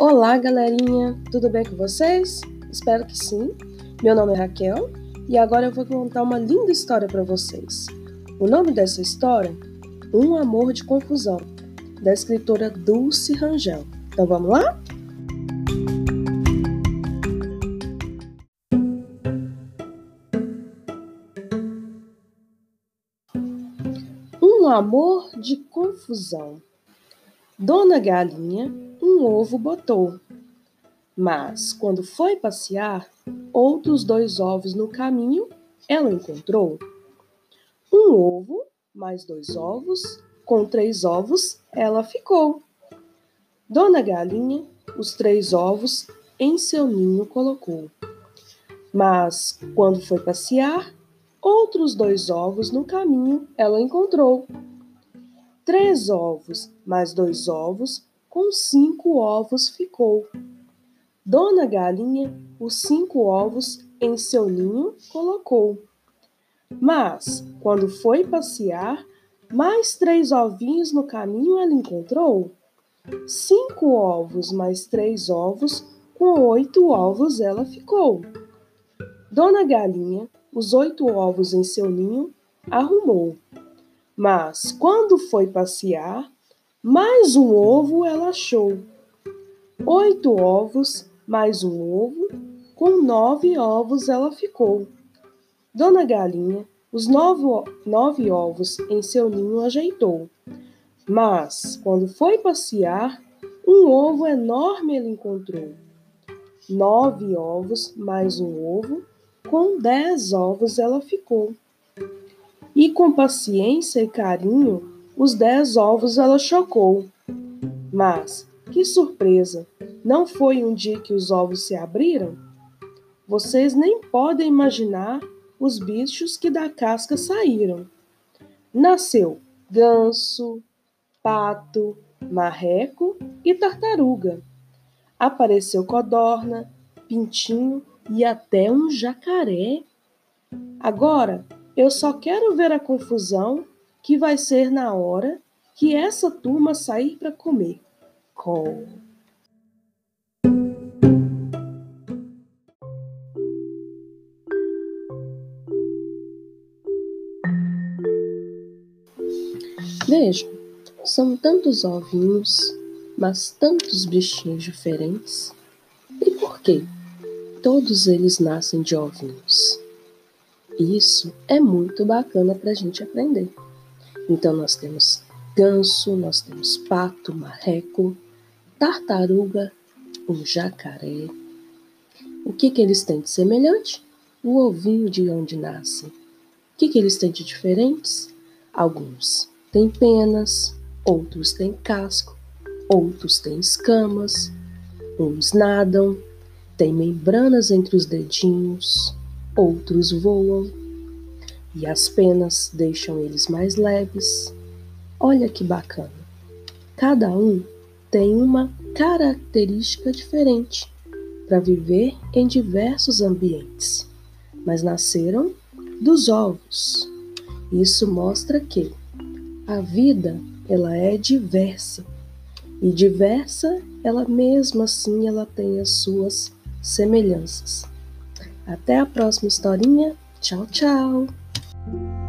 Olá, galerinha! Tudo bem com vocês? Espero que sim. Meu nome é Raquel e agora eu vou contar uma linda história para vocês. O nome dessa história? Um Amor de Confusão, da escritora Dulce Rangel. Então vamos lá? Um amor de confusão. Dona Galinha um ovo botou. Mas, quando foi passear, outros dois ovos no caminho ela encontrou. Um ovo, mais dois ovos, com três ovos ela ficou. Dona Galinha, os três ovos em seu ninho colocou. Mas, quando foi passear, outros dois ovos no caminho ela encontrou. Três ovos mais dois ovos, com cinco ovos ficou. Dona Galinha os cinco ovos em seu ninho colocou. Mas, quando foi passear, mais três ovinhos no caminho ela encontrou. Cinco ovos mais três ovos, com oito ovos ela ficou. Dona Galinha os oito ovos em seu ninho arrumou. Mas, quando foi passear, mais um ovo ela achou. Oito ovos, mais um ovo, com nove ovos ela ficou. Dona Galinha os nove, nove ovos em seu ninho ajeitou. Mas, quando foi passear, um ovo enorme ele encontrou. Nove ovos mais um ovo, com dez ovos ela ficou. E com paciência e carinho, os dez ovos ela chocou. Mas, que surpresa! Não foi um dia que os ovos se abriram? Vocês nem podem imaginar os bichos que da casca saíram. Nasceu ganso, pato, marreco e tartaruga. Apareceu codorna, pintinho e até um jacaré. Agora, eu só quero ver a confusão que vai ser na hora que essa turma sair para comer. Com. Vejam, são tantos ovinhos, mas tantos bichinhos diferentes. E por quê? Todos eles nascem de ovinhos. Isso é muito bacana para a gente aprender. Então nós temos ganso, nós temos pato, marreco, tartaruga, um jacaré. O que, que eles têm de semelhante? O ovinho de onde nasce. O que, que eles têm de diferentes? Alguns têm penas, outros têm casco, outros têm escamas, uns nadam, têm membranas entre os dedinhos, outros voam e as penas deixam eles mais leves. Olha que bacana! Cada um tem uma característica diferente para viver em diversos ambientes, mas nasceram dos ovos. Isso mostra que a vida ela é diversa e diversa ela mesma assim ela tem as suas semelhanças. Até a próxima historinha. Tchau, tchau. thank you